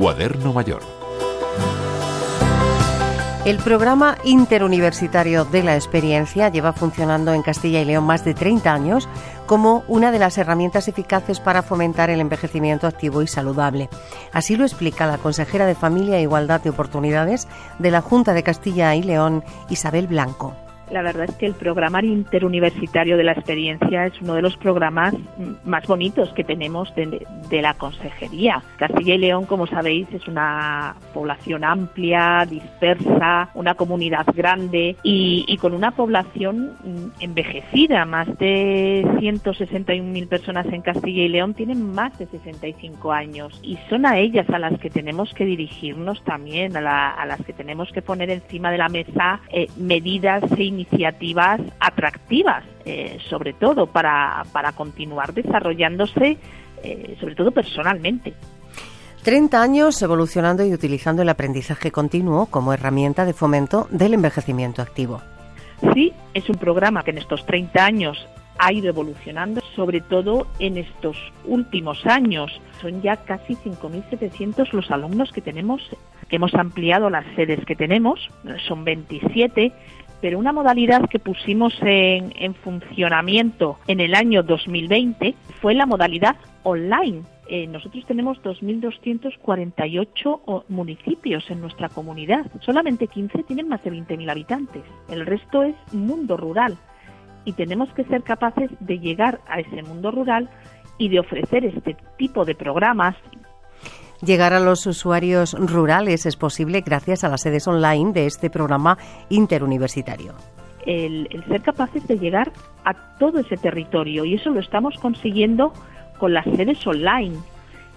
Cuaderno Mayor. El programa interuniversitario de la experiencia lleva funcionando en Castilla y León más de 30 años como una de las herramientas eficaces para fomentar el envejecimiento activo y saludable. Así lo explica la consejera de Familia e Igualdad de Oportunidades de la Junta de Castilla y León, Isabel Blanco. La verdad es que el programa interuniversitario de la experiencia es uno de los programas más bonitos que tenemos de, la consejería. Castilla y León, como sabéis, es una población amplia, dispersa, una comunidad grande y, con una población envejecida. Más de 161.000 personas en Castilla y León tienen más de 65 años y son a ellas a las que tenemos que dirigirnos también, a, las que tenemos que poner encima de la mesa eh, medidas e iniciativas atractivas, eh, sobre todo para, para continuar desarrollándose, eh, sobre todo personalmente. 30 años evolucionando y utilizando el aprendizaje continuo como herramienta de fomento del envejecimiento activo. Sí, es un programa que en estos 30 años ha ido evolucionando, sobre todo en estos últimos años. Son ya casi 5.700 los alumnos que tenemos, que hemos ampliado las sedes que tenemos, son 27 pero una modalidad que pusimos en, funcionamiento en el año 2020 fue la modalidad online. Eh, nosotros tenemos 2.248 municipios en nuestra comunidad. Solamente 15 tienen más de 20.000 habitantes. El resto es mundo rural. Y tenemos que ser capaces de llegar a ese mundo rural y de ofrecer este tipo de programas Llegar a los usuarios rurales es posible gracias a las sedes online de este programa interuniversitario. El, ser capaces de llegar a todo ese territorio y eso lo estamos consiguiendo con las sedes online.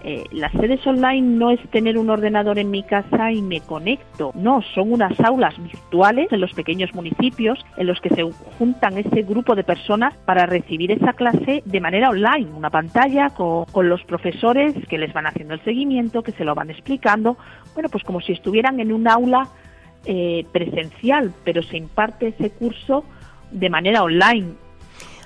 Eh, las sedes online no es tener un ordenador en mi casa y me conecto, no, son unas aulas virtuales en los pequeños municipios en los que se juntan ese grupo de personas para recibir esa clase de manera online, una pantalla con, los profesores que les van haciendo el seguimiento, que se lo van explicando, bueno, pues como si estuvieran en un aula eh, presencial, pero se imparte ese curso de manera online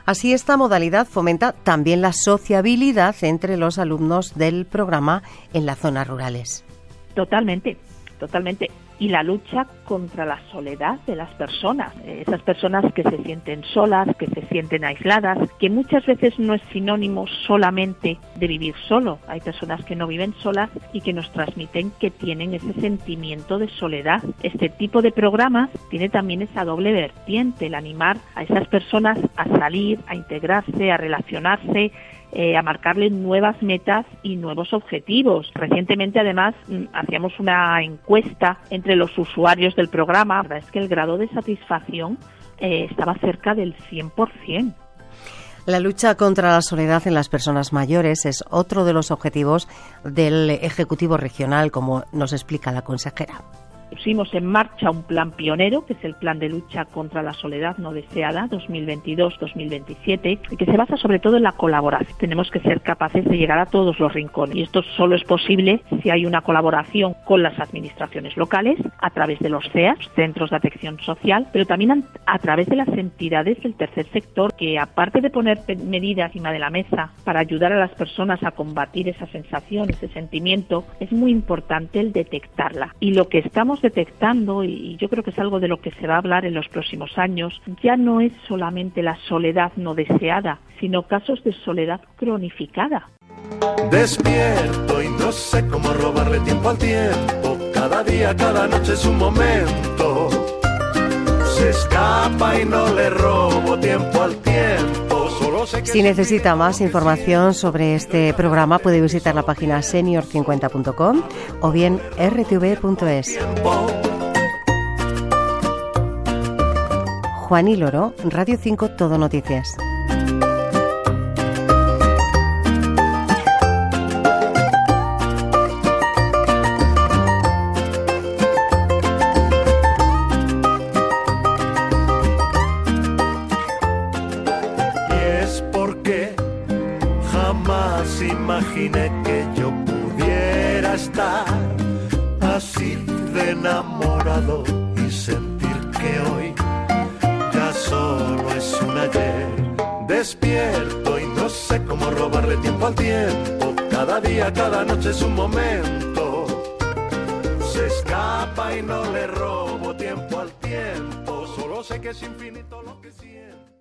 Así, esta modalidad fomenta también la sociabilidad entre los alumnos del programa en las zonas rurales. Totalmente, totalmente y la lucha contra la soledad de las personas, esas personas que se sienten solas, que se sienten aisladas, que muchas veces no es sinónimo solamente de vivir solo. Hay personas que no viven solas y que nos transmiten que tienen ese sentimiento de soledad. Este tipo de programas tiene también esa doble vertiente, el animar a esas personas a salir, a integrarse, a relacionarse, eh, a marcarle nuevas metas y nuevos objetivos. Recientemente, además, mm, hacíamos una encuesta entre los usuarios del programa. La verdad es que el grado de satisfacción eh, estaba cerca del 100%. La lucha contra la soledad en las personas mayores es otro de los objetivos del Ejecutivo Regional, como nos explica la consejera pusimos en marcha un plan pionero, que es el Plan de Lucha contra la Soledad No Deseada 2022-2027, y que se basa sobre todo en la colaboración. Tenemos que ser capaces de llegar a todos los rincones y esto solo es posible si hay una colaboración con las administraciones locales a través de los CEAS, Centros de Atención Social, pero también a través de las entidades del tercer sector que aparte de poner medidas encima de la mesa para ayudar a las personas a combatir esa sensación, ese sentimiento, es muy importante el detectarla. Y lo que estamos detectando, y yo creo que es algo de lo que se va a hablar en los próximos años, ya no es solamente la soledad no deseada, sino casos de soledad cronificada. Despierto y no sé cómo robarle tiempo al tiempo. Cada día, cada noche es un momento. Se escapa y no le robo tiempo al tiempo. Si necesita más información sobre este programa, puede visitar la página senior50.com o bien rtv.es. Juan y Loro, Radio 5 Todo Noticias. Imaginé que yo pudiera estar así de enamorado y sentir que hoy ya solo es un ayer. Despierto y no sé cómo robarle tiempo al tiempo. Cada día, cada noche es un momento escapa y no le robo tiempo al tiempo. Solo sé que es infinito lo que siento.